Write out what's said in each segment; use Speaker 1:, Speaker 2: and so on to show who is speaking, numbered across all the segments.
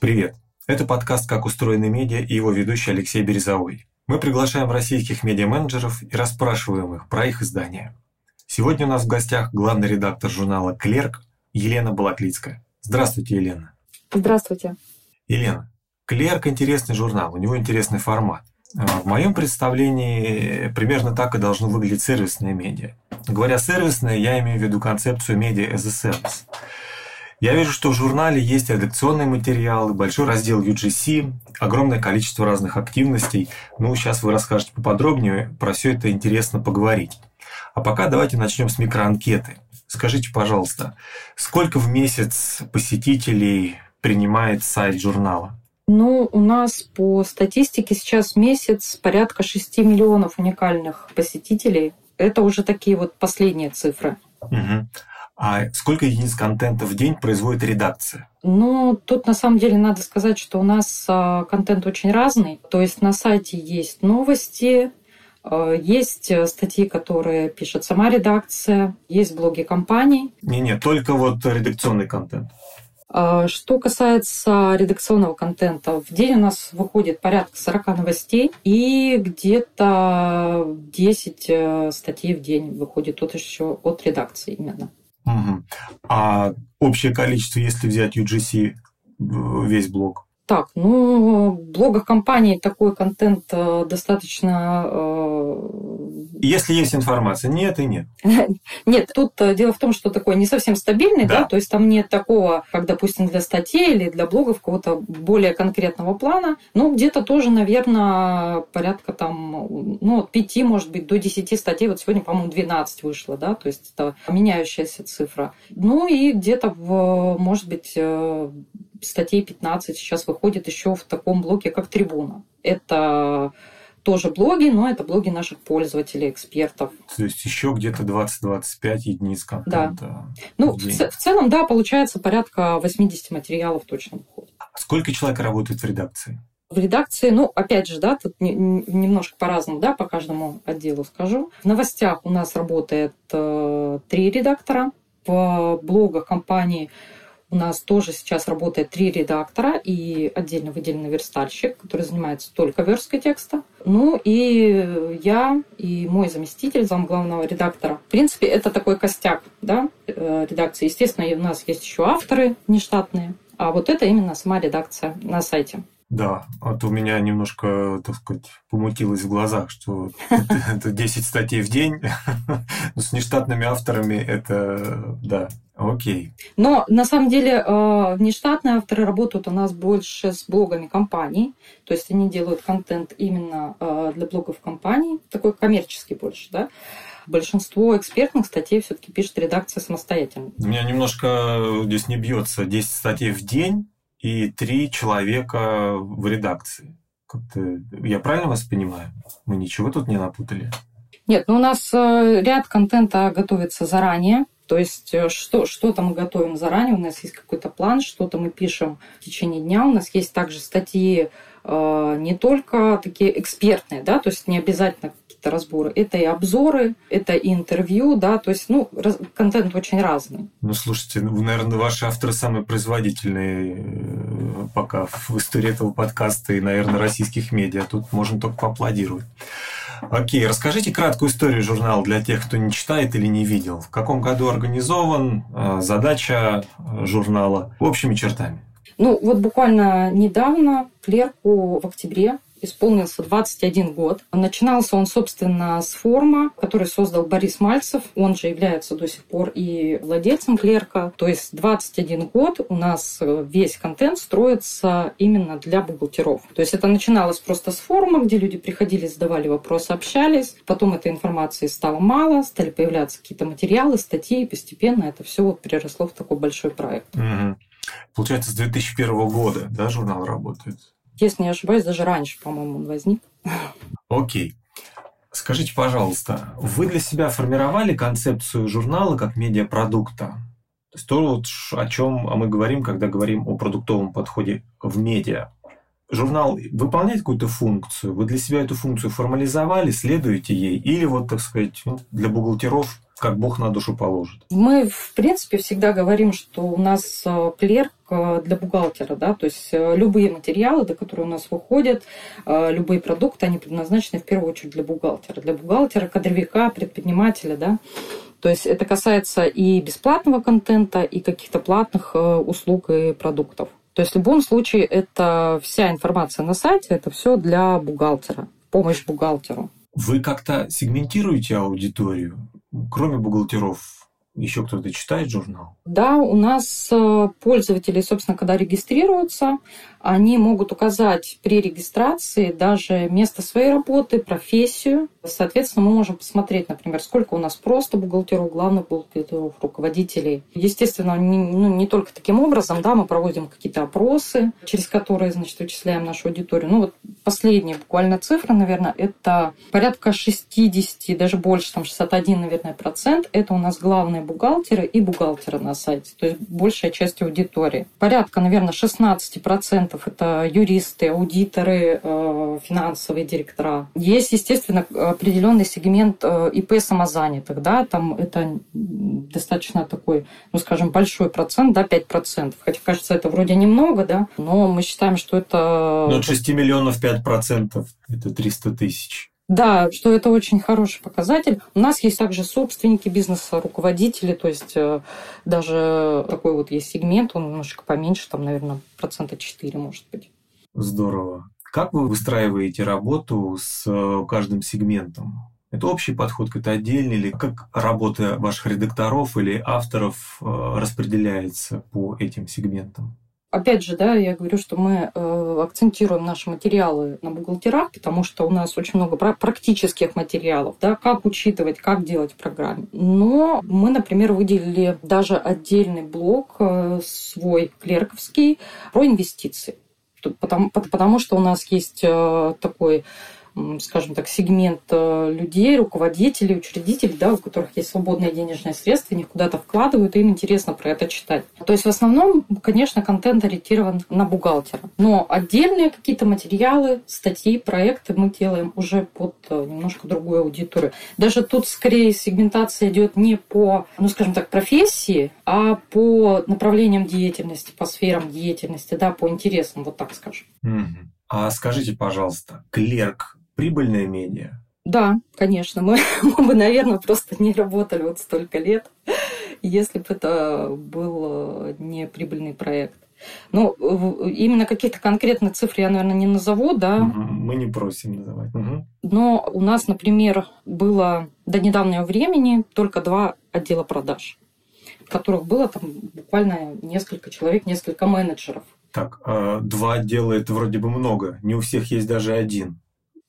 Speaker 1: Привет! Это подкаст «Как устроены медиа» и его ведущий Алексей Березовой. Мы приглашаем российских медиа-менеджеров и расспрашиваем их про их издания. Сегодня у нас в гостях главный редактор журнала «Клерк» Елена Балаклицкая. Здравствуйте, Елена.
Speaker 2: Здравствуйте.
Speaker 1: Елена, «Клерк» – интересный журнал, у него интересный формат. В моем представлении примерно так и должно выглядеть сервисное медиа. Говоря сервисное, я имею в виду концепцию медиа as a service – я вижу, что в журнале есть редакционные материалы, большой раздел UGC, огромное количество разных активностей. Ну, сейчас вы расскажете поподробнее, про все это интересно поговорить. А пока давайте начнем с микроанкеты. Скажите, пожалуйста, сколько в месяц посетителей принимает сайт журнала?
Speaker 2: Ну, у нас по статистике сейчас месяц порядка 6 миллионов уникальных посетителей. Это уже такие вот последние цифры.
Speaker 1: Угу. А сколько единиц контента в день производит редакция?
Speaker 2: Ну, тут на самом деле надо сказать, что у нас а, контент очень разный. То есть на сайте есть новости, а, есть э, статьи, которые пишет сама редакция, есть блоги компаний.
Speaker 1: Не-не, только вот редакционный контент.
Speaker 2: А, что касается редакционного контента, в день у нас выходит порядка 40 новостей и где-то 10 э, статей в день выходит от еще от редакции именно.
Speaker 1: Угу. А общее количество, если взять UGC, весь блок?
Speaker 2: Так, ну, в блогах компании такой контент э, достаточно э,
Speaker 1: если есть информация, нет и нет.
Speaker 2: Нет, тут э, дело в том, что такой не совсем стабильный, да. да, то есть там нет такого, как, допустим, для статей или для блогов какого-то более конкретного плана. Ну, где-то тоже, наверное, порядка там, ну, от 5, может быть, до 10 статей. Вот сегодня, по-моему, 12 вышло, да, то есть это меняющаяся цифра. Ну, и где-то, в, может быть, статей 15 сейчас выходит еще в таком блоке, как «Трибуна». Это тоже блоги, но это блоги наших пользователей, экспертов.
Speaker 1: То есть еще где-то 20-25 единиц контента.
Speaker 2: Да. Ну, в, в целом, да, получается порядка 80 материалов точно выходит.
Speaker 1: А сколько человек работает в редакции?
Speaker 2: В редакции, ну, опять же, да, тут немножко по-разному, да, по каждому отделу скажу. В новостях у нас работает э, три редактора. В блогах компании у нас тоже сейчас работает три редактора и отдельно выделенный верстальщик, который занимается только версткой текста. Ну и я и мой заместитель, зам главного редактора. В принципе, это такой костяк да, э, редакции. Естественно, у нас есть еще авторы нештатные, а вот это именно сама редакция на сайте.
Speaker 1: Да, а то у меня немножко, так сказать, помутилось в глазах, что это 10 статей в день, но с нештатными авторами это, да, окей.
Speaker 2: Но на самом деле э, нештатные авторы работают у нас больше с блогами компаний, то есть они делают контент именно э, для блогов компаний, такой коммерческий больше, да. Большинство экспертных статей все-таки пишет редакция самостоятельно.
Speaker 1: У меня немножко здесь не бьется 10 статей в день и три человека в редакции. Я правильно вас понимаю? Мы ничего тут не напутали?
Speaker 2: Нет, ну у нас э, ряд контента готовится заранее. То есть э, что, что-то мы готовим заранее, у нас есть какой-то план, что-то мы пишем в течение дня. У нас есть также статьи э, не только такие экспертные, да, то есть не обязательно какие-то разборы. Это и обзоры, это и интервью, да, то есть, ну, раз, контент очень разный.
Speaker 1: Ну, слушайте, ну, наверное, ваши авторы самые производительные э, пока в истории этого подкаста и, наверное, российских медиа. Тут можно только поаплодировать. Окей, расскажите краткую историю журнала для тех, кто не читает или не видел. В каком году организован, э, задача э, журнала, общими чертами.
Speaker 2: Ну, вот буквально недавно, клерку в октябре исполнился 21 год. Начинался он, собственно, с форума, который создал Борис Мальцев. Он же является до сих пор и владельцем клерка. То есть 21 год у нас э, весь контент строится именно для бухгалтеров. То есть это начиналось просто с форума, где люди приходили, задавали вопросы, общались. Потом этой информации стало мало, стали появляться какие-то материалы, статьи, и постепенно это все вот переросло в такой большой проект.
Speaker 1: Угу. Получается, с 2001 года да, журнал работает?
Speaker 2: Если не ошибаюсь, даже раньше, по-моему, он возник.
Speaker 1: Окей. Скажите, пожалуйста, вы для себя формировали концепцию журнала как медиапродукта? То есть то, вот, о чем мы говорим, когда говорим о продуктовом подходе в медиа. Журнал выполняет какую-то функцию, вы для себя эту функцию формализовали, следуете ей, или вот, так сказать, ну, для бухгалтеров как Бог на душу положит.
Speaker 2: Мы, в принципе, всегда говорим, что у нас клерк э, для бухгалтера, да, то есть э, любые материалы, до которые у нас выходят, любые продукты, они предназначены в первую очередь для бухгалтера. Для бухгалтера, кадровика, предпринимателя, да. То есть это касается и бесплатного контента, и каких-то платных услуг и продуктов. То есть в любом случае это вся информация на сайте, это все для бухгалтера, помощь бухгалтеру.
Speaker 1: Вы как-то сегментируете аудиторию? Кроме бухгалтеров, еще кто-то читает журнал?
Speaker 2: Да, у нас э, пользователи, собственно, когда регистрируются, они могут указать при регистрации даже место своей работы, профессию. Соответственно, мы можем посмотреть, например, сколько у нас просто бухгалтеров, главных бухгалтеров, руководителей. Естественно, не, ну, не только таким образом, да, мы проводим какие-то опросы, через которые, значит, вычисляем нашу аудиторию. Ну вот последняя буквально цифра, наверное, это порядка 60, даже больше, там 61, наверное, процент. Это у нас главные бухгалтеры и бухгалтеры на сайте, то есть большая часть аудитории. Порядка, наверное, 16 процентов это юристы, аудиторы, э, финансовые директора. Есть, естественно, определенный сегмент э, ИП самозанятых, да, там это достаточно такой, ну, скажем, большой процент, да, 5 процентов. Хотя, кажется, это вроде немного, да, но мы считаем, что это...
Speaker 1: Но от 6 миллионов 5 процентов – это 300 тысяч.
Speaker 2: Да, что это очень хороший показатель. У нас есть также собственники бизнеса, руководители, то есть э, даже такой вот есть сегмент, он немножечко поменьше, там, наверное, процента 4, может быть.
Speaker 1: Здорово. Как вы выстраиваете работу с э, каждым сегментом? Это общий подход, это отдельный, или как работа ваших редакторов или авторов э, распределяется по этим сегментам?
Speaker 2: Опять же, да, я говорю, что мы э, акцентируем наши материалы на бухгалтерах, потому что у нас очень много практических материалов, да, как учитывать, как делать в. Но мы, например, выделили даже отдельный блок э, свой клерковский про инвестиции. Потому, потому что у нас есть э, такой скажем так, сегмент э, людей, руководителей, учредителей, да, у которых есть свободные денежные средства, они куда-то вкладывают, и им интересно про это читать. То есть в основном, конечно, контент ориентирован на бухгалтера. Но отдельные какие-то материалы, статьи, проекты мы делаем уже под э, немножко другую аудиторию. Даже тут скорее сегментация идет не по, ну, скажем так, профессии, а по направлениям деятельности, по сферам деятельности, да, по интересам, вот так скажем.
Speaker 1: А скажите, пожалуйста, клерк прибыльная медиа?
Speaker 2: Да, конечно. Мы, мы бы, наверное, просто не работали вот столько лет, если бы это был э, не прибыльный проект. Ну, именно каких-то конкретных цифр я, наверное, не назову, да.
Speaker 1: Мы не просим называть. Угу.
Speaker 2: Но у нас, например, было до недавнего времени только два отдела продаж, в которых было там буквально несколько человек, несколько менеджеров.
Speaker 1: Так, а два отдела это вроде бы много. Не у всех есть даже один.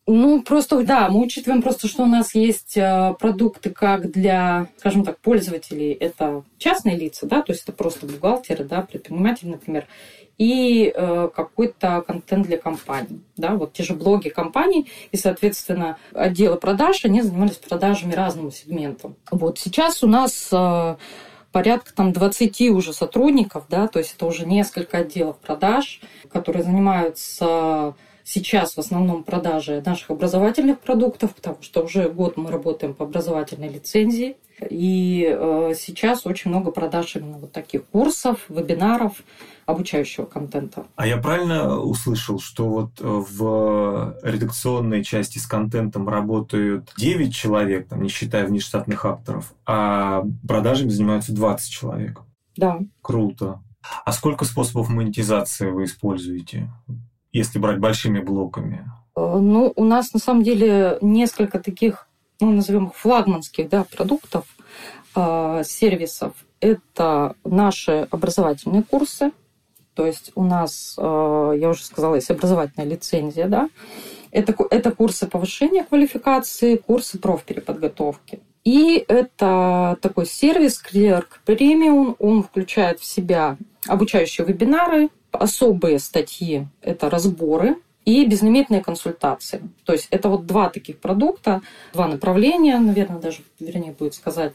Speaker 2: Ну, просто, да, мы учитываем просто, что у нас есть э, продукты как для, скажем так, пользователей. Это частные лица, да, то есть это просто бухгалтеры, да, предприниматели, например, и э, какой-то контент для компаний, да, вот те же блоги компаний, и, соответственно, отделы продаж, они занимались продажами разному сегменту. Вот сейчас у нас э, порядка там 20 уже сотрудников, да, то есть это уже несколько отделов продаж, которые занимаются сейчас в основном продажи наших образовательных продуктов, потому что уже год мы работаем по образовательной лицензии. И э, сейчас очень много продаж именно вот таких курсов, вебинаров, обучающего контента.
Speaker 1: А я правильно услышал, что вот в редакционной части с контентом работают 9 человек, там, не считая внештатных авторов, а продажами занимаются 20 человек?
Speaker 2: Да.
Speaker 1: Круто. А сколько способов монетизации вы используете? Если брать большими блоками?
Speaker 2: Э, ну, у нас на самом деле несколько таких, ну, назовем их флагманских да, продуктов, э, сервисов. Это наши образовательные курсы. То есть у нас, э, я уже сказала, есть образовательная лицензия, да. Это, это курсы повышения квалификации, курсы профпереподготовки. И это такой сервис Clerk Premium. Он включает в себя обучающие вебинары, особые статьи – это разборы и безлимитные консультации. То есть это вот два таких продукта, два направления, наверное, даже вернее будет сказать,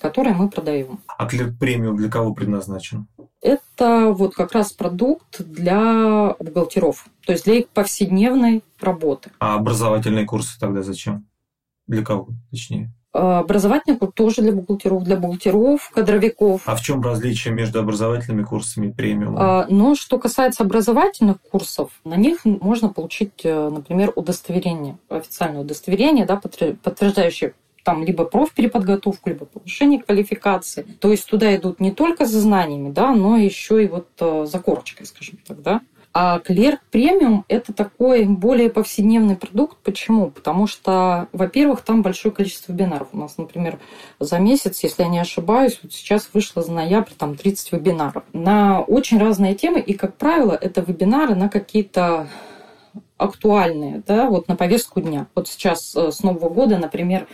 Speaker 2: которые мы продаем.
Speaker 1: А клик премиум для кого предназначен?
Speaker 2: Это вот как раз продукт для бухгалтеров, то есть для их повседневной работы.
Speaker 1: А образовательные курсы тогда зачем? Для кого, точнее?
Speaker 2: Образовательный курс тоже для бухгалтеров, для бухгалтеров, кадровиков.
Speaker 1: А в чем различие между образовательными курсами и премиум?
Speaker 2: А, но что касается образовательных курсов, на них можно получить, э, например, удостоверение, официальное удостоверение, да, подтверждающее там либо профпереподготовку, либо повышение квалификации. То есть туда идут не только за знаниями, да, но еще и вот э, за корочкой, скажем так, да. А клерк премиум – это такой более повседневный продукт. Почему? Потому что, во-первых, там большое количество вебинаров. У нас, например, за месяц, если я не ошибаюсь, вот сейчас вышло за ноябрь там 30 вебинаров на очень разные темы. И, как правило, это вебинары на какие-то актуальные, да, вот на повестку дня. Вот сейчас э, с Нового года, например,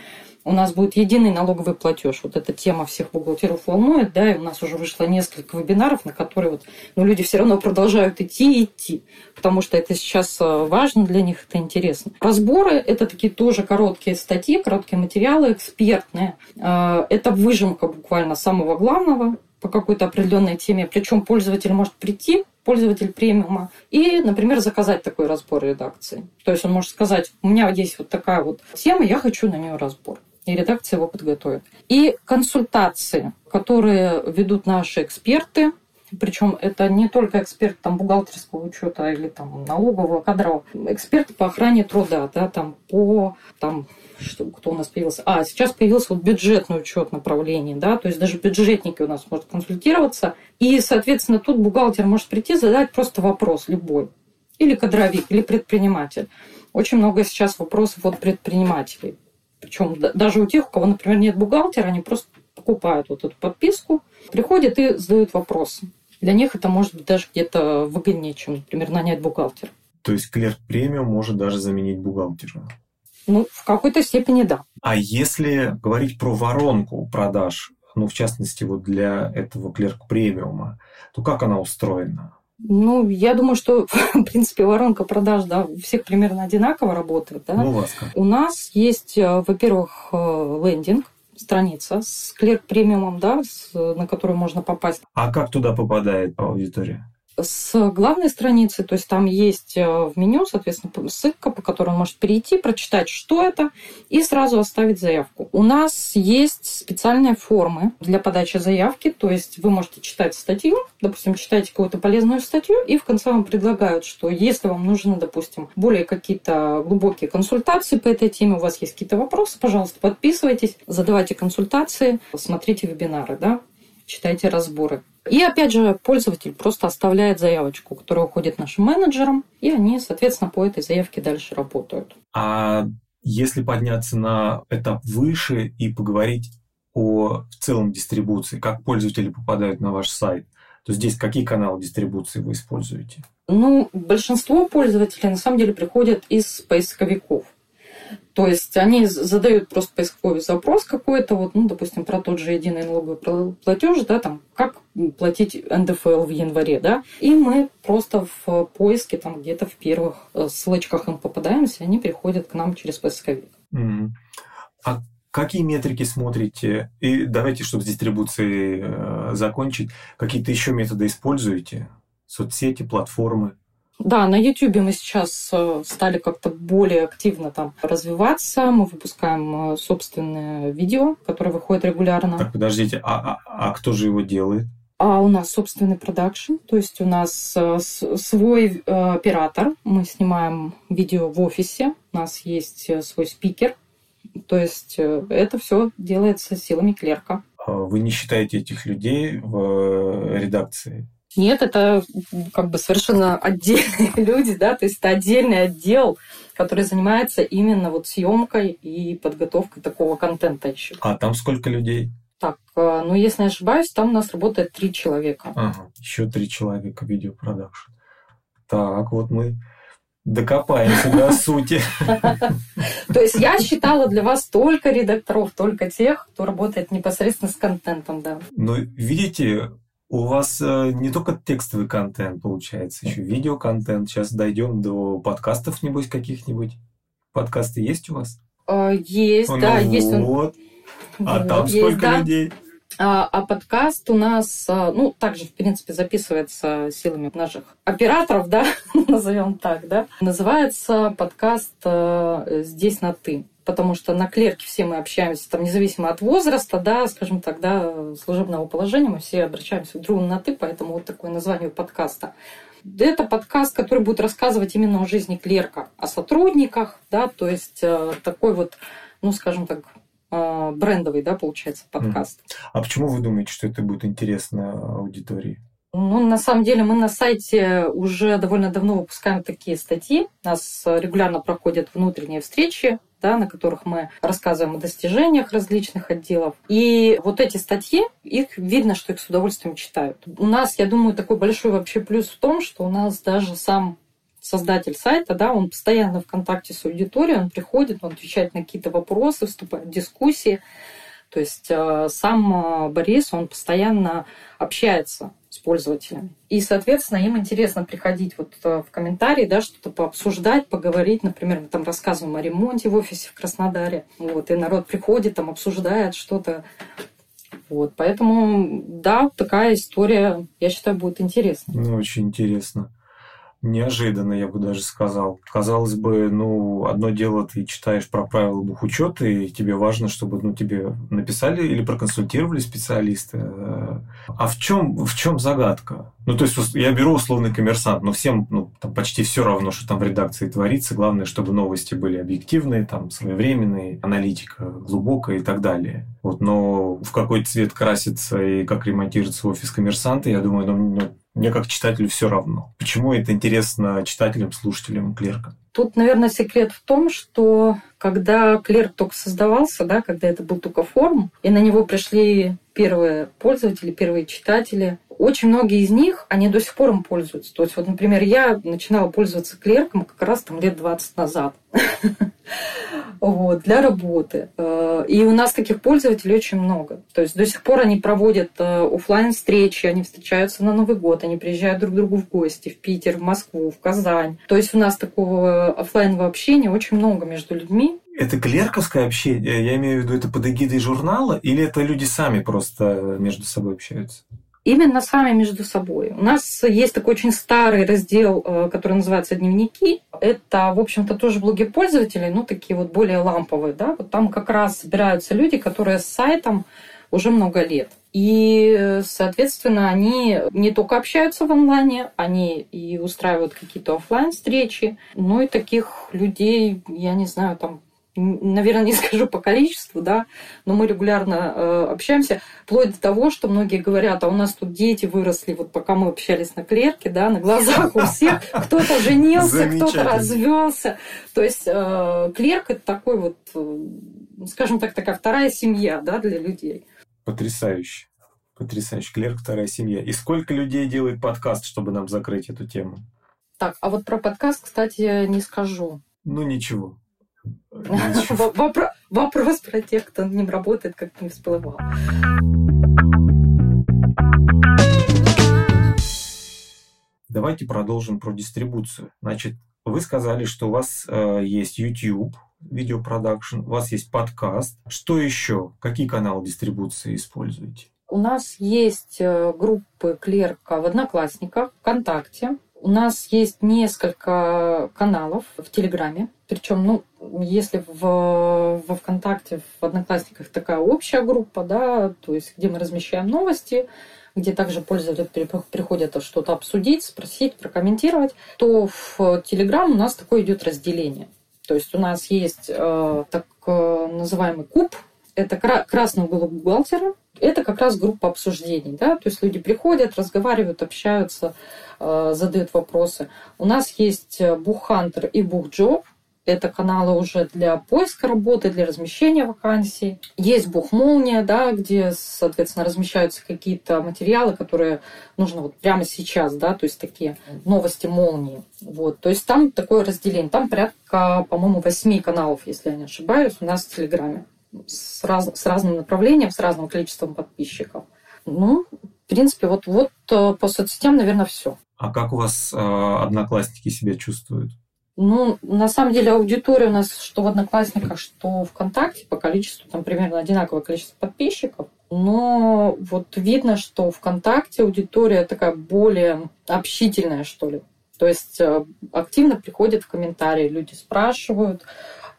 Speaker 2: у нас будет единый налоговый платеж. Вот эта тема всех бухгалтеров волнует, да, и у нас уже вышло несколько вебинаров, на которые вот, ну, люди все равно продолжают идти и идти, потому что это сейчас э, важно для них, это интересно. Разборы – это такие тоже короткие статьи, короткие материалы, экспертные. Э, это выжимка буквально самого главного по какой-то определенной теме, причем пользователь может прийти, пользователь премиума, и, например, заказать такой разбор редакции. То есть он может сказать, у меня есть вот такая вот тема, я хочу на нее разбор и редакция его подготовит. И консультации, которые ведут наши эксперты, причем это не только эксперт там, бухгалтерского учета или там, налогового, кадрового, эксперты по охране труда, да, там, по там, что, кто у нас появился? А, сейчас появился вот бюджетный учет направлений, да, то есть даже бюджетники у нас могут консультироваться. И, соответственно, тут бухгалтер может прийти, задать просто вопрос любой. Или кадровик, или предприниматель. Очень много сейчас вопросов от предпринимателей. Причем даже у тех, у кого, например, нет бухгалтера, они просто покупают вот эту подписку, приходят и задают вопросы. Для них это может быть даже где-то выгоднее, чем, например, нанять бухгалтера.
Speaker 1: То есть клерк премиум может даже заменить бухгалтера?
Speaker 2: Ну, в какой-то степени да.
Speaker 1: А если говорить про воронку продаж, ну, в частности, вот для этого клерк премиума, то как она устроена?
Speaker 2: Ну, я думаю, что, в принципе, воронка продаж, да, у всех примерно одинаково работает, да.
Speaker 1: Ну, у вас как?
Speaker 2: У нас есть, э, во-первых, э, лендинг, страница с клерк премиумом, да, с, на которую можно попасть.
Speaker 1: А как туда попадает аудитория?
Speaker 2: С главной страницы, то есть там есть э, в меню, соответственно, ссылка, по которой он может перейти, прочитать, что это, и сразу оставить заявку. У нас есть специальные формы для подачи заявки, то есть вы можете читать статью, допустим, читаете какую-то полезную статью, и в конце вам предлагают, что если вам нужны, допустим, более какие-то глубокие консультации по этой теме, у вас есть какие-то вопросы, пожалуйста, подписывайтесь, задавайте консультации, смотрите вебинары, да, читайте разборы. И опять же, пользователь просто оставляет заявочку, которая уходит нашим менеджерам, и они, соответственно, по этой заявке дальше работают.
Speaker 1: А если подняться на этап выше и поговорить о в целом дистрибуции, как пользователи попадают на ваш сайт, то здесь какие каналы дистрибуции вы используете?
Speaker 2: Ну, большинство пользователей на самом деле приходят из поисковиков. То есть они задают просто поисковый запрос какой-то, вот, ну, допустим, про тот же единый налоговый платеж, да, там, как платить НДФЛ в январе, да, и мы просто в поиске, там, где-то в первых э, ссылочках им попадаемся, они приходят к нам через поисковик.
Speaker 1: Mm. А какие метрики смотрите? И давайте, чтобы с дистрибуцией э, закончить, какие-то еще методы используете? Соцсети, платформы?
Speaker 2: Да, на YouTube мы сейчас э, стали как-то более активно там развиваться. Мы выпускаем э, собственное видео, которое выходит регулярно.
Speaker 1: Так, подождите, а, а, а кто же его делает?
Speaker 2: А у нас собственный продакшн, то есть у нас э, свой оператор. Мы снимаем видео в офисе, у нас есть свой спикер. То есть это все делается силами клерка.
Speaker 1: А вы не считаете этих людей в редакции?
Speaker 2: Нет, это как бы совершенно отдельные люди, да, то есть это отдельный отдел, который занимается именно вот съемкой и подготовкой такого контента еще.
Speaker 1: А там сколько людей?
Speaker 2: Так, э, ну если не ошибаюсь, там у нас работает три человека.
Speaker 1: Ага, еще три человека видеопродакшн. Так, вот мы докопаемся до сути.
Speaker 2: То есть я считала для вас только редакторов, только тех, кто работает непосредственно с контентом, да.
Speaker 1: Ну, видите, у вас э, не только текстовый контент получается, еще видеоконтент. Сейчас дойдем до подкастов, небось, каких-нибудь. Подкасты есть у вас?
Speaker 2: А, есть,
Speaker 1: ну,
Speaker 2: да,
Speaker 1: вот.
Speaker 2: есть.
Speaker 1: Вот. А вот, там сколько да. людей?
Speaker 2: А, а подкаст у нас, а, ну, также, в принципе, записывается силами наших операторов, да, назовем так, да. Называется подкаст э, «Здесь на ты». Потому что на клерке все мы общаемся, там, независимо от возраста, да, скажем так, да, служебного положения, мы все обращаемся друг на «ты», поэтому вот такое название подкаста. Это подкаст, который будет рассказывать именно о жизни клерка, о сотрудниках, да, то есть э, такой вот, ну, скажем так, э, брендовый, да, получается, подкаст.
Speaker 1: А почему вы думаете, что это будет интересно аудитории?
Speaker 2: Ну, на самом деле, мы на сайте уже довольно давно выпускаем такие статьи. У нас регулярно проходят внутренние встречи да, на которых мы рассказываем о достижениях различных отделов. И вот эти статьи, их видно, что их с удовольствием читают. У нас, я думаю, такой большой вообще плюс в том, что у нас даже сам создатель сайта, да, он постоянно в контакте с аудиторией, он приходит, он отвечает на какие-то вопросы, вступает в дискуссии. То есть э, сам э, Борис, он постоянно общается с пользователями. И, соответственно, им интересно приходить вот э, в комментарии, да, что-то пообсуждать, поговорить. Например, мы там рассказываем о ремонте в офисе в Краснодаре. Вот, и народ приходит, там обсуждает что-то. Вот, поэтому, да, такая история, я считаю, будет интересна.
Speaker 1: Ну, очень интересно неожиданно, я бы даже сказал. Казалось бы, ну, одно дело, ты читаешь про правила бухучета, и тебе важно, чтобы ну, тебе написали или проконсультировали специалисты. А в чем, в чем загадка? Ну, то есть, я беру условный коммерсант, но всем ну, там почти все равно, что там в редакции творится. Главное, чтобы новости были объективные, там, своевременные, аналитика глубокая и так далее. Вот, но в какой цвет красится и как ремонтируется офис коммерсанта, я думаю, ну, ну мне как читателю все равно. Почему это интересно читателям, слушателям клерка?
Speaker 2: Тут, наверное, секрет в том, что когда клерк только создавался, да, когда это был только форум, и на него пришли первые пользователи, первые читатели, очень многие из них, они до сих пор им пользуются. То есть, вот, например, я начинала пользоваться клерком как раз там лет 20 назад. вот, для работы. Э, и у нас таких пользователей очень много. То есть до сих пор они проводят э, офлайн встречи они встречаются на Новый год, они приезжают друг к другу в гости в Питер, в Москву, в Казань. То есть у нас такого офлайнового общения очень много между людьми.
Speaker 1: Это клерковское общение, я имею в виду, это под эгидой журнала, или это люди сами просто между собой общаются?
Speaker 2: Именно сами между собой. У нас есть такой очень старый раздел, э, который называется «Дневники». Это, в общем-то, тоже блоги пользователей, но такие вот более ламповые. Да? Вот там как раз собираются люди, которые с сайтом уже много лет. И, соответственно, они не только общаются в онлайне, они и устраивают какие-то офлайн встречи. Ну и таких людей, я не знаю, там наверное, не скажу по количеству, да, но мы регулярно э, общаемся, вплоть до того, что многие говорят, а у нас тут дети выросли, вот пока мы общались на клерке, да, на глазах у всех, кто-то женился, кто-то развелся. То есть э, клерк это такой вот, э, скажем так, такая вторая семья, да, для людей.
Speaker 1: Потрясающе. Потрясающе. Клерк вторая семья. И сколько людей делает подкаст, чтобы нам закрыть эту тему?
Speaker 2: Так, а вот про подкаст, кстати, не скажу.
Speaker 1: Ну ничего.
Speaker 2: Вопрос про тех, кто ним работает, как не всплывал.
Speaker 1: Давайте продолжим про дистрибуцию. Значит, вы сказали, что у вас э, есть YouTube, видеопродакшн, у вас есть подкаст. Что еще? Какие каналы дистрибуции используете?
Speaker 2: У нас есть э, группы клерка в Одноклассниках, ВКонтакте. У нас есть несколько каналов в Телеграме. Причем, ну, если в, во ВКонтакте, в Одноклассниках такая общая группа, да, то есть где мы размещаем новости, где также пользователи приходят что-то обсудить, спросить, прокомментировать, то в Телеграм у нас такое идет разделение. То есть у нас есть э, так э, называемый куб, это красный угол бухгалтера, это как раз группа обсуждений, да, то есть люди приходят, разговаривают, общаются, э, задают вопросы. У нас есть Буххантер и Бухджоп, это каналы уже для поиска работы, для размещения вакансий. Есть Бухмолния, да, где, соответственно, размещаются какие-то материалы, которые нужно вот прямо сейчас, да, то есть такие новости молнии. Вот, то есть там такое разделение. Там порядка, по-моему, восьми каналов, если я не ошибаюсь, у нас в Телеграме. С, раз, с разным направлением, с разным количеством подписчиков. Ну, в принципе, вот, вот э, по соцсетям, наверное, все.
Speaker 1: А как у вас э, одноклассники себя чувствуют?
Speaker 2: Ну, на самом деле аудитория у нас что в Одноклассниках, что ВКонтакте по количеству, там примерно одинаковое количество подписчиков. Но вот видно, что ВКонтакте аудитория такая более общительная, что ли. То есть э, активно приходят в комментарии, люди спрашивают,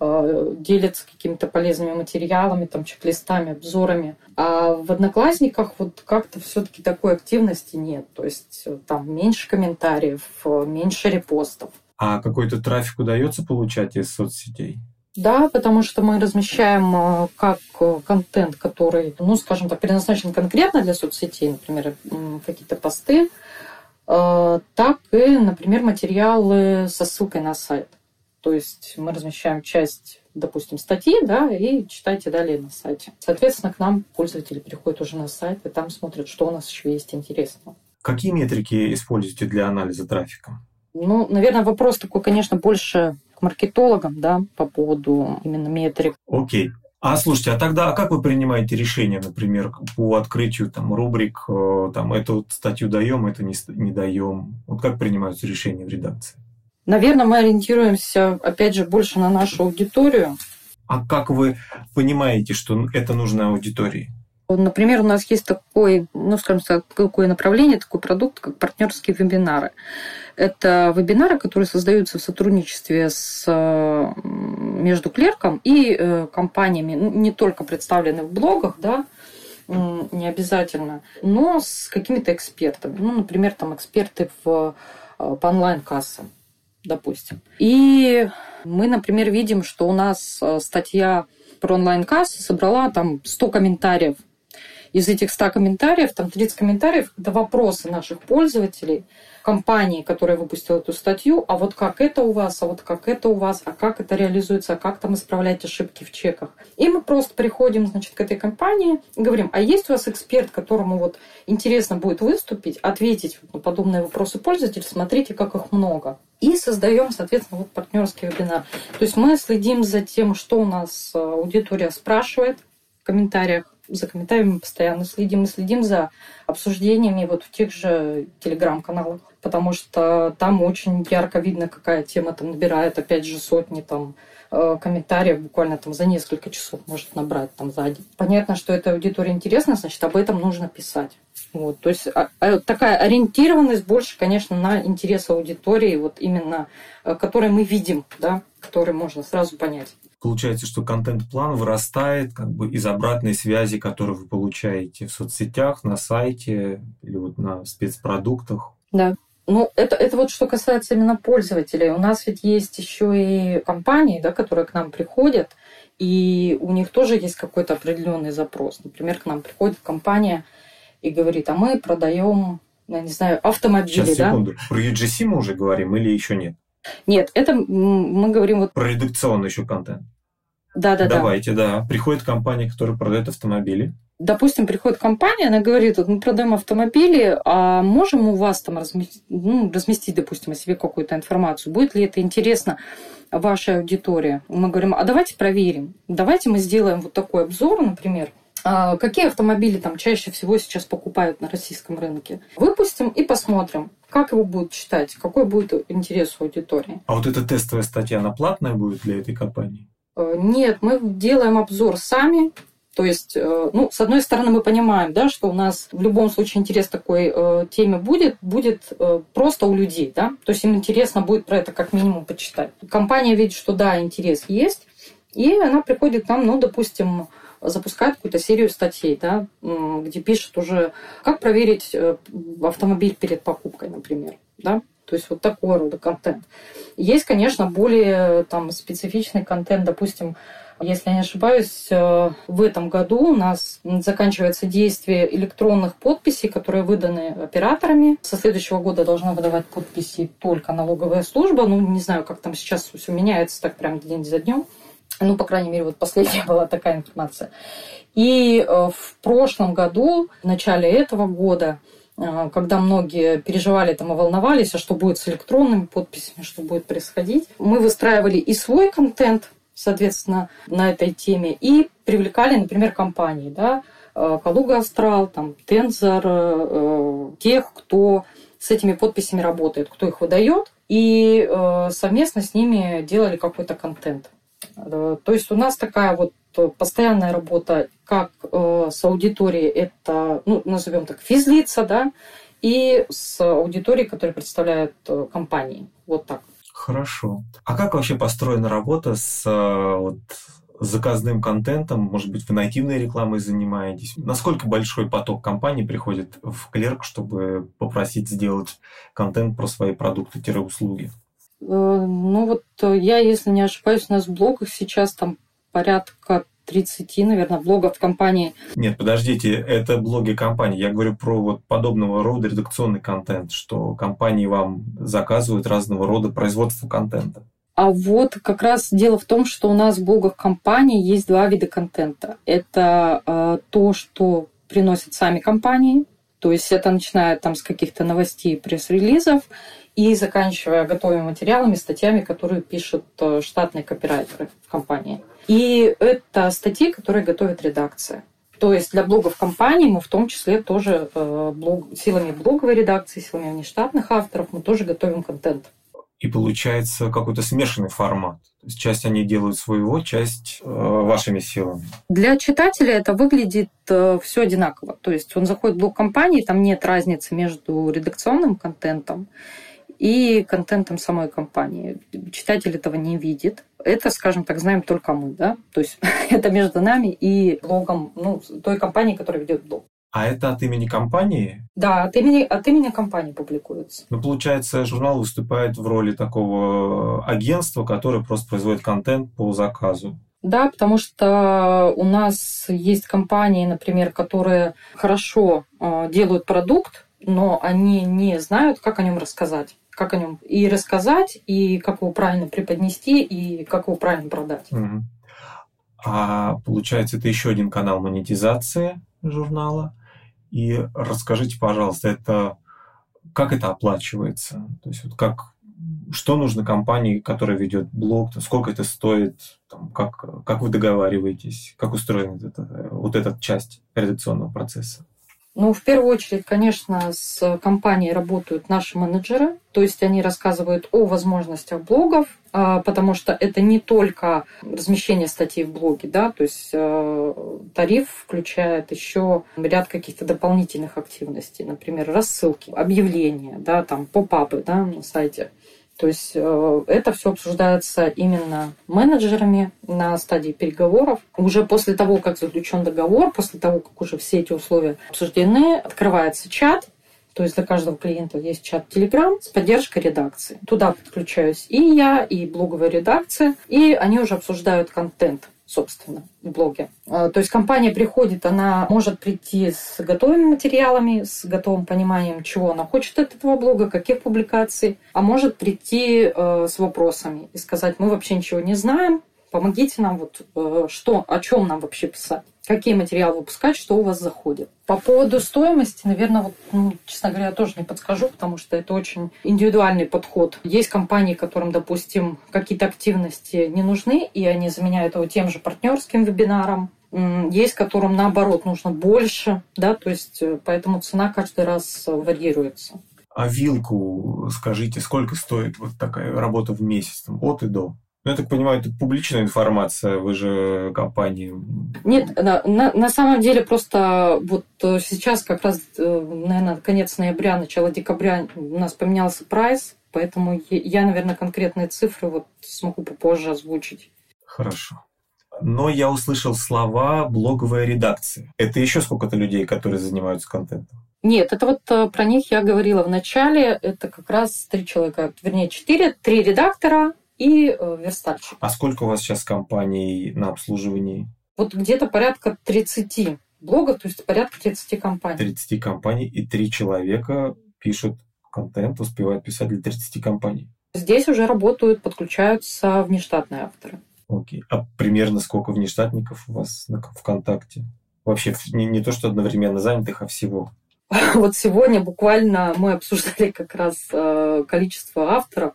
Speaker 2: э, делятся какими-то полезными материалами, там, чек-листами, обзорами. А в Одноклассниках вот как-то все-таки такой активности нет. То есть э, там меньше комментариев, меньше репостов.
Speaker 1: А какой-то трафик удается получать из соцсетей?
Speaker 2: Да, потому что мы размещаем э, как контент, который, ну, скажем так, предназначен конкретно для соцсетей, например, какие-то посты, так и, например, материалы со ссылкой на сайт. То есть мы размещаем часть, допустим, статьи, да, и читайте далее на сайте. Соответственно, к нам пользователи приходят уже на сайт, и там смотрят, что у нас еще есть интересного.
Speaker 1: Какие метрики используете для анализа трафика?
Speaker 2: Ну, наверное, вопрос такой, конечно, больше к маркетологам, да, по поводу именно метрик.
Speaker 1: Окей. А слушайте, а тогда а как вы принимаете решение, например, по открытию там рубрик, э, там эту статью даем, это не, не даем? Вот как принимаются решения в редакции?
Speaker 2: Наверное, мы ориентируемся, опять же, больше на нашу аудиторию.
Speaker 1: А как вы понимаете, что это нужно аудитории?
Speaker 2: Например, у нас есть такой, ну, скажем так, такое направление, такой продукт, как партнерские вебинары. Это вебинары, которые создаются в сотрудничестве с, между клерком и э, компаниями, ну, не только представлены в блогах, да, не обязательно, но с какими-то экспертами. Ну, например, там эксперты в, э, по онлайн-кассам допустим. И мы, например, видим, что у нас э, статья про онлайн-кассы собрала там 100 комментариев. Из этих 100 комментариев, там 30 комментариев, это вопросы наших пользователей – компании, которая выпустила эту статью, а вот как это у вас, а вот как это у вас, а как это реализуется, а как там исправлять ошибки в чеках. И мы просто приходим, значит, к этой компании и говорим, а есть у вас эксперт, которому вот интересно будет выступить, ответить на подобные вопросы пользователей, смотрите, как их много. И создаем, соответственно, вот партнерский вебинар. То есть мы следим за тем, что у нас э, аудитория спрашивает в комментариях, за комментариями постоянно следим и следим за обсуждениями вот в тех же телеграм-каналах потому что там очень ярко видно, какая тема там набирает, опять же, сотни там э, комментариев буквально там за несколько часов может набрать там за. Понятно, что эта аудитория интересна, значит, об этом нужно писать. Вот, то есть а, а, такая ориентированность больше, конечно, на интерес аудитории, вот именно, э, который мы видим, да, который можно сразу понять.
Speaker 1: Получается, что контент-план вырастает как бы из обратной связи, которую вы получаете в соцсетях, на сайте или вот на спецпродуктах.
Speaker 2: Да. Ну, это, это вот что касается именно пользователей. У нас ведь есть еще и компании, да, которые к нам приходят, и у них тоже есть какой-то определенный запрос. Например, к нам приходит компания и говорит, а мы продаем, я не знаю, автомобили.
Speaker 1: Сейчас,
Speaker 2: да?
Speaker 1: секунду. Про UGC мы уже говорим или еще нет?
Speaker 2: Нет, это мы говорим вот...
Speaker 1: Про редакционный еще контент.
Speaker 2: Да, да,
Speaker 1: Давайте, да. да. Приходит компания, которая продает автомобили
Speaker 2: допустим, приходит компания, она говорит, вот мы продаем автомобили, а можем у вас там разместить, ну, разместить допустим, о себе какую-то информацию? Будет ли это интересно вашей аудитории? Мы говорим, а давайте проверим. Давайте мы сделаем вот такой обзор, например, а какие автомобили там чаще всего сейчас покупают на российском рынке. Выпустим и посмотрим, как его будут читать, какой будет интерес у аудитории.
Speaker 1: А вот эта тестовая статья, она платная будет для этой компании?
Speaker 2: Э, нет, мы делаем обзор сами, то есть, э, ну, с одной стороны, мы понимаем, да, что у нас в любом случае интерес такой э, теме будет, будет э, просто у людей, да, то есть им интересно будет про это как минимум почитать. Компания видит, что да, интерес есть, и она приходит к нам, ну, допустим, запускает какую-то серию статей, да, где пишет уже, как проверить э, автомобиль перед покупкой, например, да, то есть вот такой рода контент. Есть, конечно, более там специфичный контент, допустим, если я не ошибаюсь, э, в этом году у нас заканчивается действие электронных подписей, которые выданы операторами. Со следующего года должна выдавать подписи только налоговая служба. Ну, не знаю, как там сейчас все меняется, так прям день за днем. Ну, по крайней мере, вот последняя была такая информация. И э, в прошлом году, в начале этого года, когда многие переживали там и волновались, а что будет с электронными подписями, что будет происходить, мы выстраивали и свой контент, соответственно, на этой теме. И привлекали, например, компании, да, э, Калуга Астрал, там, Тензор, э, тех, кто с этими подписями работает, кто их выдает, и э, совместно с ними делали какой-то контент. То есть у нас такая вот постоянная работа как с аудиторией, это, ну, назовем так, физлица, да, и с аудиторией, которая представляет компании. Вот так.
Speaker 1: Хорошо. А как вообще построена работа с э, вот, заказным контентом? Может быть, вы нативной рекламой занимаетесь? Насколько большой поток компаний приходит в клерк, чтобы попросить сделать контент про свои продукты-услуги?
Speaker 2: Э, ну вот э, я, если не ошибаюсь, у нас в блогах сейчас там порядка 30, наверное, блогов компании.
Speaker 1: Нет, подождите, это блоги компании. Я говорю про вот подобного рода редакционный контент, что компании вам заказывают разного рода производство контента.
Speaker 2: А вот как раз дело в том, что у нас в блогах компании есть два вида контента. Это э, то, что приносят сами компании, то есть это начиная там с каких-то новостей, пресс-релизов, и заканчивая готовыми материалами, статьями, которые пишут э, штатные копирайтеры в компании. И это статьи, которые готовит редакция. То есть для блогов компании мы в том числе тоже э, блог, силами блоговой редакции, силами внештатных авторов мы тоже готовим контент.
Speaker 1: И получается какой-то смешанный формат. То есть часть они делают своего, часть э, вашими силами.
Speaker 2: Для читателя это выглядит э, все одинаково. То есть он заходит в блог компании, там нет разницы между редакционным контентом и контентом самой компании. Читатель этого не видит. Это, скажем так, знаем только мы, да? То есть это между нами и блогом, ну, той компании, которая ведет блог.
Speaker 1: А это от имени компании?
Speaker 2: Да, от имени, от имени компании публикуется.
Speaker 1: Ну, получается, журнал выступает в роли такого агентства, которое просто производит контент по заказу.
Speaker 2: Да, потому что у нас есть компании, например, которые хорошо э, делают продукт, но они не знают, как о нем рассказать как о нем и рассказать, и как его правильно преподнести, и как его правильно продать.
Speaker 1: Угу. А получается, это еще один канал монетизации журнала. И расскажите, пожалуйста, это как это оплачивается? То есть вот как что нужно компании, которая ведет блог, сколько это стоит, там, как, как вы договариваетесь, как устроена эта, вот эта часть редакционного процесса?
Speaker 2: Ну, в первую очередь, конечно, с компанией работают наши менеджеры, то есть они рассказывают о возможностях блогов, а, потому что это не только размещение статей в блоге, да, то есть э, тариф включает еще ряд каких-то дополнительных активностей, например, рассылки, объявления, да, там поп-апы да, на сайте. То есть э, это все обсуждается именно менеджерами на стадии переговоров. Уже после того, как заключен договор, после того, как уже все эти условия обсуждены, открывается чат, то есть для каждого клиента есть чат Telegram с поддержкой редакции. Туда подключаюсь и я, и блоговая редакция, и они уже обсуждают контент собственно, в блоге. А, то есть компания приходит, она может прийти с готовыми материалами, с готовым пониманием, чего она хочет от этого блога, каких публикаций, а может прийти э, с вопросами и сказать, мы вообще ничего не знаем, помогите нам, вот э, что, о чем нам вообще писать какие материалы выпускать, что у вас заходит. По поводу стоимости, наверное, вот, ну, честно говоря, я тоже не подскажу, потому что это очень индивидуальный подход. Есть компании, которым, допустим, какие-то активности не нужны, и они заменяют его тем же партнерским вебинаром. Есть, которым наоборот нужно больше, да, то есть э, поэтому цена каждый раз варьируется.
Speaker 1: А вилку, скажите, сколько стоит вот такая работа в месяц, там, от и до? Ну, я так понимаю, это публичная информация, вы же компании.
Speaker 2: Нет, на, на, на самом деле просто вот э, сейчас как раз, э, наверное, конец ноября, начало декабря у нас поменялся прайс, поэтому я, наверное, конкретные цифры вот смогу попозже озвучить.
Speaker 1: Хорошо. Но я услышал слова блоговая редакция. Это еще сколько-то людей, которые занимаются контентом?
Speaker 2: Нет, это вот э, про них я говорила в начале. Это как раз три человека, вернее, четыре, три редактора, и э, верстальщик.
Speaker 1: А сколько у вас сейчас компаний на обслуживании?
Speaker 2: Вот где-то порядка 30 блогов, то есть порядка 30 компаний.
Speaker 1: 30 компаний и 3 человека пишут контент, успевают писать для 30 компаний.
Speaker 2: Здесь уже работают, подключаются внештатные авторы.
Speaker 1: Окей. А примерно сколько внештатников у вас на ВКонтакте? Вообще не, не то, что одновременно занятых, а всего.
Speaker 2: Вот сегодня буквально мы обсуждали как раз э, количество авторов.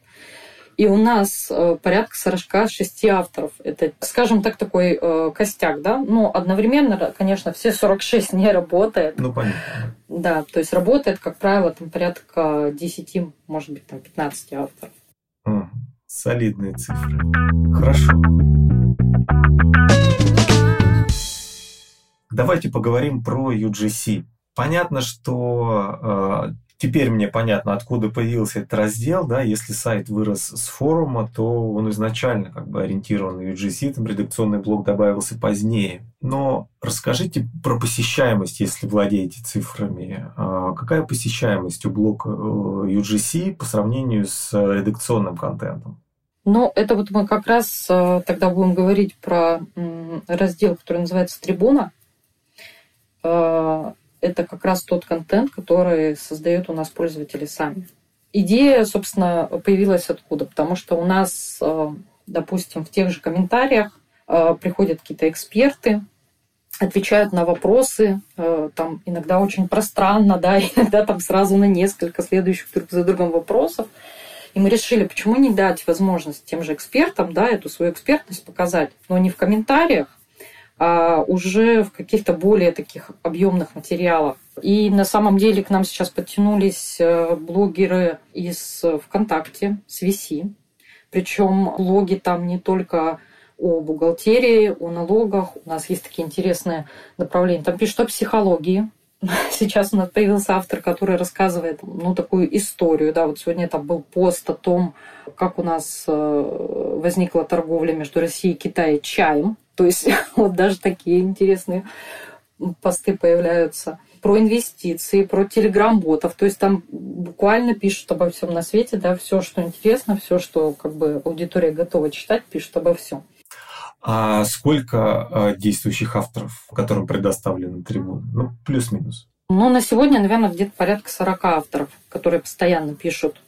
Speaker 2: И у нас э, порядка 46 авторов. Это, скажем так, такой э, костяк, да? Но одновременно, конечно, все 46 не работает.
Speaker 1: Ну, понятно.
Speaker 2: Да, то есть работает, как правило, там порядка 10, может быть, там 15 авторов.
Speaker 1: Угу. Солидные цифры. Хорошо. Давайте поговорим про UGC. Понятно, что э, теперь мне понятно, откуда появился этот раздел, да, если сайт вырос с форума, то он изначально как бы ориентирован на UGC, там редакционный блок добавился позднее. Но расскажите про посещаемость, если владеете цифрами. А какая посещаемость у блока э, UGC по сравнению с редакционным контентом?
Speaker 2: Ну, это вот мы как раз э, тогда будем говорить про раздел, который называется «Трибуна». Это как раз тот контент, который создают у нас пользователи сами. Идея, собственно, появилась откуда? Потому что у нас, э, допустим, в тех же комментариях э, приходят какие-то эксперты, отвечают на вопросы, э, там иногда очень пространно, да, иногда там сразу на несколько следующих друг за другом вопросов. И мы решили, почему не дать возможность тем же экспертам, да, эту свою экспертность показать, но не в комментариях, а уже в каких-то более таких объемных материалах. И на самом деле к нам сейчас подтянулись э, блогеры из ВКонтакте, с VC. Причем блоги там не только о бухгалтерии, о налогах. У нас есть такие интересные направления. Там пишут о психологии. Сейчас у нас появился автор, который рассказывает ну, такую историю. Да, вот сегодня там был пост о том, как у нас э, возникла торговля между Россией и Китаем чаем. То есть вот даже такие интересные посты появляются про инвестиции, про телеграм-ботов. То есть там буквально пишут обо всем на свете, да, все, что интересно, все, что как бы аудитория готова читать, пишут обо всем.
Speaker 1: А сколько а, действующих авторов, которым предоставлены трибуны? Ну, плюс-минус.
Speaker 2: Ну, на сегодня, наверное, где-то порядка 40 авторов, которые постоянно пишут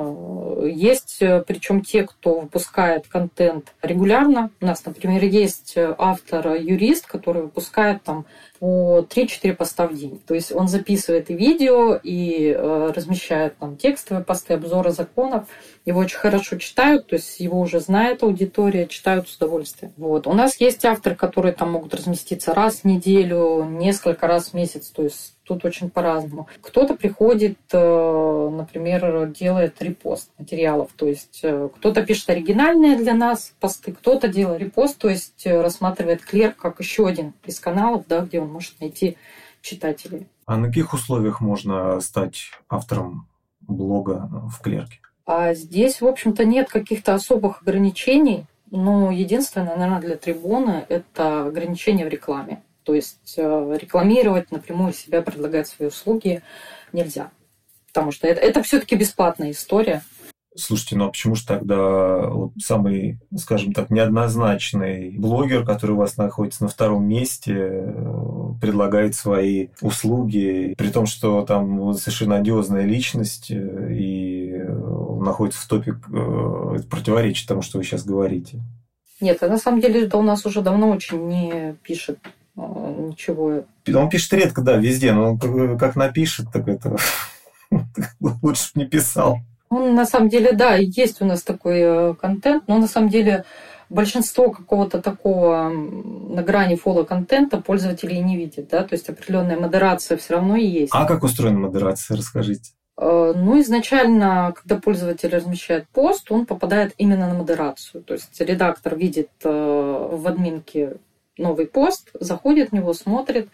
Speaker 2: Э, есть, э, причем те, кто выпускает контент регулярно. У нас, например, есть э, автор-юрист, который выпускает там по 3-4 поста в день. То есть он записывает и видео, и размещает там текстовые посты, обзоры законов. Его очень хорошо читают, то есть его уже знает аудитория, читают с удовольствием. Вот. У нас есть авторы, которые там могут разместиться раз в неделю, несколько раз в месяц, то есть тут очень по-разному. Кто-то приходит, э, например, делает репост материалов, то есть э, кто-то пишет оригинальные для нас посты, кто-то делает репост, то есть э, рассматривает клерк как еще один из каналов, да, где он может найти читателей.
Speaker 1: А на каких условиях можно стать автором блога в клерке?
Speaker 2: А здесь, в общем-то, нет каких-то особых ограничений. Но единственное, наверное, для трибуны – это ограничение в рекламе. То есть э, рекламировать напрямую себя, предлагать свои услуги нельзя. Потому что это, это все-таки бесплатная история.
Speaker 1: Слушайте, ну а почему же тогда вот самый, скажем так, неоднозначный блогер, который у вас находится на втором месте, э, предлагает свои услуги, при том, что там совершенно одиозная личность э, и находится в топе, это противоречит тому, что вы сейчас говорите?
Speaker 2: Нет, на самом деле это у нас уже давно очень не пишет ничего.
Speaker 1: Он пишет редко, да, везде, но как напишет, так это лучше бы не писал.
Speaker 2: Он на самом деле, да, есть у нас такой э, контент, но на самом деле большинство какого-то такого на грани фолло контента пользователи не видят, да, то есть определенная модерация все равно есть.
Speaker 1: А как устроена модерация, расскажите?
Speaker 2: Э, ну, изначально, когда пользователь размещает пост, он попадает именно на модерацию. То есть редактор видит э, в админке новый пост, заходит в него, смотрит.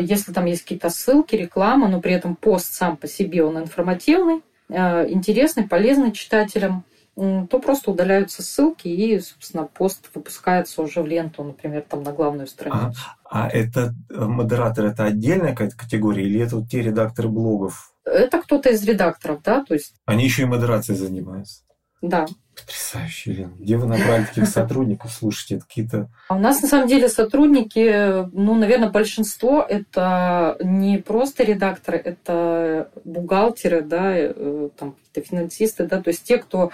Speaker 2: Если там есть какие-то ссылки, реклама, но при этом пост сам по себе он информативный, интересный, полезный читателям, то просто удаляются ссылки и, собственно, пост выпускается уже в ленту, например, там на главную страницу.
Speaker 1: А, а это э, модератор это отдельная какая-то категория или это вот те редакторы блогов?
Speaker 2: Это кто-то из редакторов, да, то есть.
Speaker 1: Они еще и модерацией занимаются.
Speaker 2: Да.
Speaker 1: Потрясающе, Елена. Где вы набрали таких сотрудников? Слушайте, это какие-то...
Speaker 2: А у нас, на самом деле, сотрудники, ну, наверное, большинство это не просто редакторы, это бухгалтеры, да, э, там какие-то финансисты, да, то есть те, кто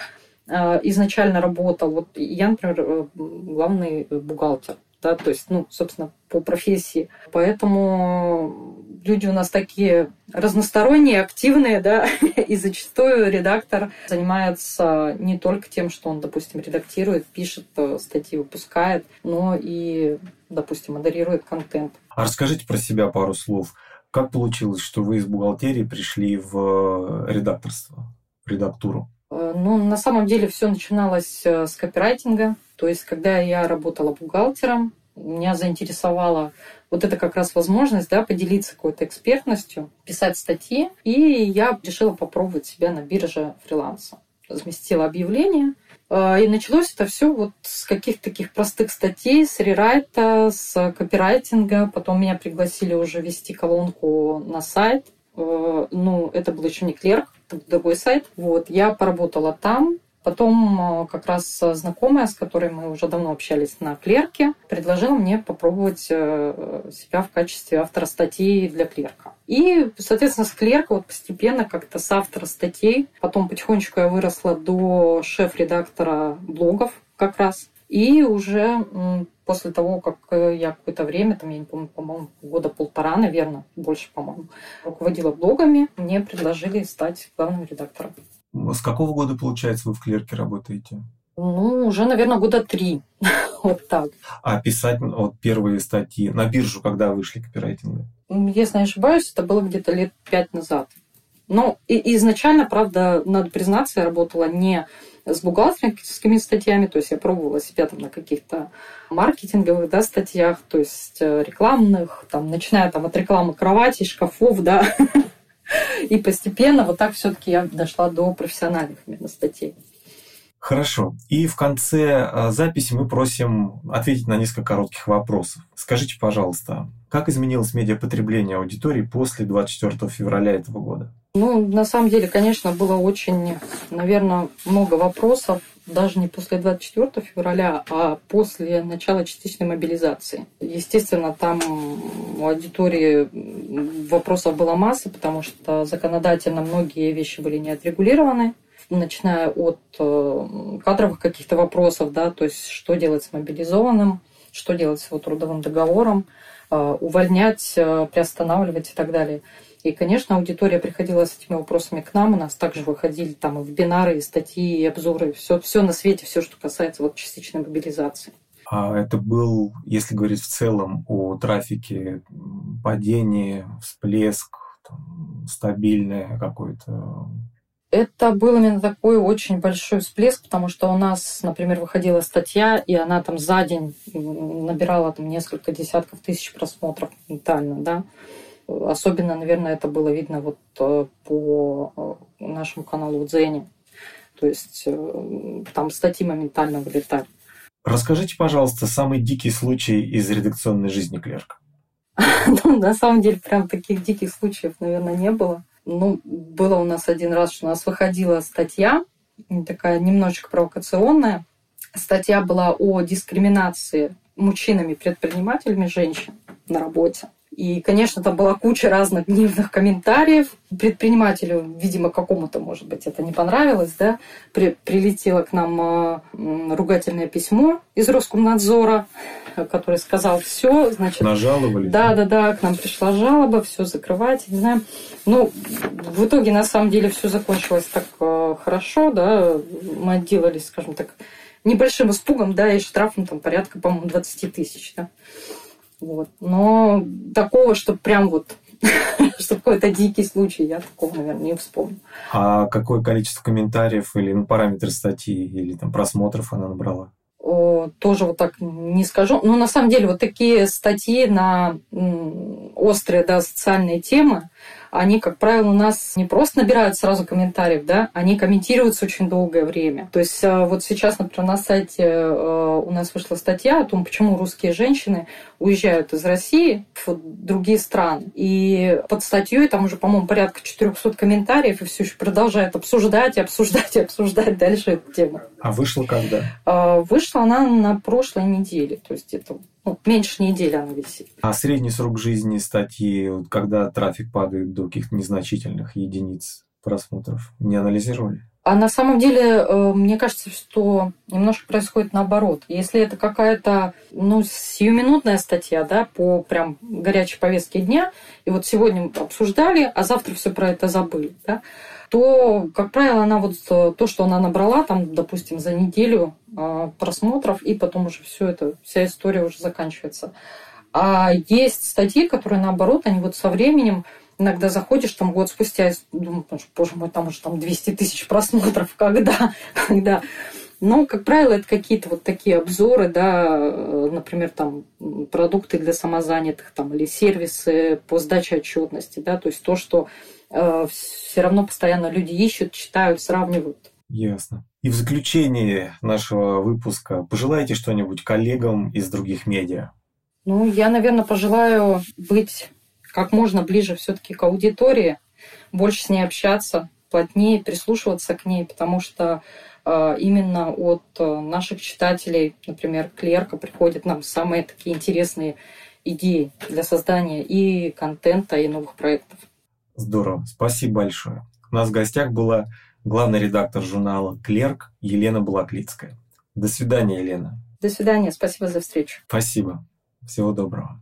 Speaker 2: изначально работал. Вот я, например, э, главный бухгалтер да, то есть, ну, собственно, по профессии. Поэтому люди у нас такие разносторонние, активные, да, и зачастую редактор занимается не только тем, что он, допустим, редактирует, пишет э, статьи, выпускает, но и, допустим, модерирует контент.
Speaker 1: А расскажите про себя пару слов. Как получилось, что вы из бухгалтерии пришли в редакторство, в редактуру?
Speaker 2: Э, ну, на самом деле все начиналось э, с копирайтинга. То есть, когда я работала бухгалтером, меня заинтересовала вот это как раз возможность да, поделиться какой-то экспертностью, писать статьи. И я решила попробовать себя на бирже фриланса. Разместила объявление. А, и началось это все вот с каких-то таких простых статей, с рерайта, с копирайтинга. Потом меня пригласили уже вести колонку на сайт. Ну, это был еще не клерк, другой сайт. Вот, я поработала там, Потом э, как раз знакомая, с которой мы уже давно общались на клерке, предложила мне попробовать э, себя в качестве автора статей для клерка. И, соответственно, с клерка вот постепенно как-то с автора статей, потом потихонечку я выросла до шеф-редактора блогов как раз. И уже после того, как э, я какое-то время, там, я не помню, по-моему, года полтора, наверное, больше, по-моему, руководила блогами, мне предложили стать главным редактором.
Speaker 1: С какого года, получается, вы в клерке работаете?
Speaker 2: Ну, уже, наверное, года три. вот так.
Speaker 1: А писать вот первые статьи на биржу, когда вышли копирайтинга?
Speaker 2: Если не ошибаюсь, это было где-то лет пять назад. Ну, и изначально, правда, надо признаться, я работала не с бухгалтерскими статьями, то есть я пробовала себя там на каких-то маркетинговых да, статьях, то есть э, рекламных, там, начиная там, от рекламы кроватей, шкафов, да, И постепенно вот так все-таки я дошла до профессиональных именно статей.
Speaker 1: Хорошо. И в конце а, записи мы просим ответить на несколько коротких вопросов. Скажите, пожалуйста, как изменилось медиапотребление аудитории после 24 февраля этого года?
Speaker 2: Ну, на самом деле, конечно, было очень, наверное, много вопросов даже не после 24 февраля, а после начала частичной мобилизации. Естественно, там у аудитории вопросов была масса, потому что законодательно многие вещи были не отрегулированы начиная от э, кадровых каких-то вопросов, да, то есть что делать с мобилизованным, что делать с его трудовым договором, э, увольнять, э, приостанавливать и так далее. И, конечно, аудитория приходила с этими вопросами к нам. У нас также выходили там и вебинары, и статьи, и обзоры. Все, все на свете, все, что касается вот частичной мобилизации.
Speaker 1: А это был, если говорить в целом о трафике, падение, всплеск, там, стабильное какое-то
Speaker 2: это был именно такой очень большой всплеск, потому что у нас, например, выходила статья, и она там за день набирала там несколько десятков тысяч просмотров моментально, да. Особенно, наверное, это было видно вот э, по э, нашему каналу Дзене. То есть э, там статьи моментально вылетали.
Speaker 1: Расскажите, пожалуйста, самый дикий случай из редакционной жизни клерка.
Speaker 2: Ну, на самом деле, прям таких диких случаев, наверное, не было. Ну, было у нас один раз, что у нас выходила статья, такая немножечко провокационная. Статья была о дискриминации мужчинами-предпринимателями женщин на работе. И, конечно, там была куча разных гневных комментариев. Предпринимателю, видимо, какому-то, может быть, это не понравилось, да, При, прилетело к нам э, ругательное письмо из Роскомнадзора, который сказал все, значит...
Speaker 1: Нажаловали?
Speaker 2: Да, да, да, к нам пришла жалоба, все закрывать, не знаю. Ну, в итоге, на самом деле, все закончилось так э, хорошо, да, мы отделались, скажем так, небольшим испугом, да, и штрафом там порядка, по-моему, 20 тысяч, да. Вот. Но такого, что прям вот что какой-то дикий случай, я такого, наверное, не вспомню.
Speaker 1: А какое количество комментариев или ну, параметры статьи или там просмотров она набрала?
Speaker 2: О, тоже вот так не скажу. Но на самом деле вот такие статьи на острые да, социальные темы, они, как правило, у нас не просто набирают сразу комментариев, да, они комментируются очень долгое время. То есть э, вот сейчас, например, на сайте э, у нас вышла статья о том, почему русские женщины уезжают из России в другие страны. И под статьей там уже, по-моему, порядка 400 комментариев, и все еще продолжают обсуждать и обсуждать и обсуждать дальше эту тему.
Speaker 1: А вышла когда?
Speaker 2: Э, вышла она на прошлой неделе, то есть это ну, меньше недели она висит.
Speaker 1: А средний срок жизни статьи, когда трафик падает до каких-то незначительных единиц просмотров, не анализировали?
Speaker 2: А на самом деле, э, мне кажется, что немножко происходит наоборот. Если это какая-то ну, сиюминутная статья, да, по прям горячей повестке дня, и вот сегодня обсуждали, а завтра все про это забыли, да, то, как правило, она вот э, то, что она набрала, там, допустим, за неделю э, просмотров, и потом уже все это, вся история уже заканчивается. А есть статьи, которые, наоборот, они вот со временем иногда заходишь там год спустя и думаешь, боже мой, там уже там 200 тысяч просмотров, когда, когда Но, как правило, это какие-то вот такие обзоры, да, э, например, там продукты для самозанятых там, или сервисы по сдаче отчетности, да, то есть то, что все равно постоянно люди ищут, читают, сравнивают.
Speaker 1: Ясно. И в заключение нашего выпуска пожелайте что-нибудь коллегам из других медиа.
Speaker 2: Ну, я, наверное, пожелаю быть как можно ближе все-таки к аудитории, больше с ней общаться, плотнее прислушиваться к ней, потому что э, именно от э, наших читателей, например, клерка, приходят нам самые такие интересные идеи для создания и контента, и новых проектов.
Speaker 1: Здорово, спасибо большое. У нас в гостях была главный редактор журнала «Клерк» Елена Балаклицкая. До свидания, Елена.
Speaker 2: До свидания, спасибо за встречу.
Speaker 1: Спасибо. Всего доброго.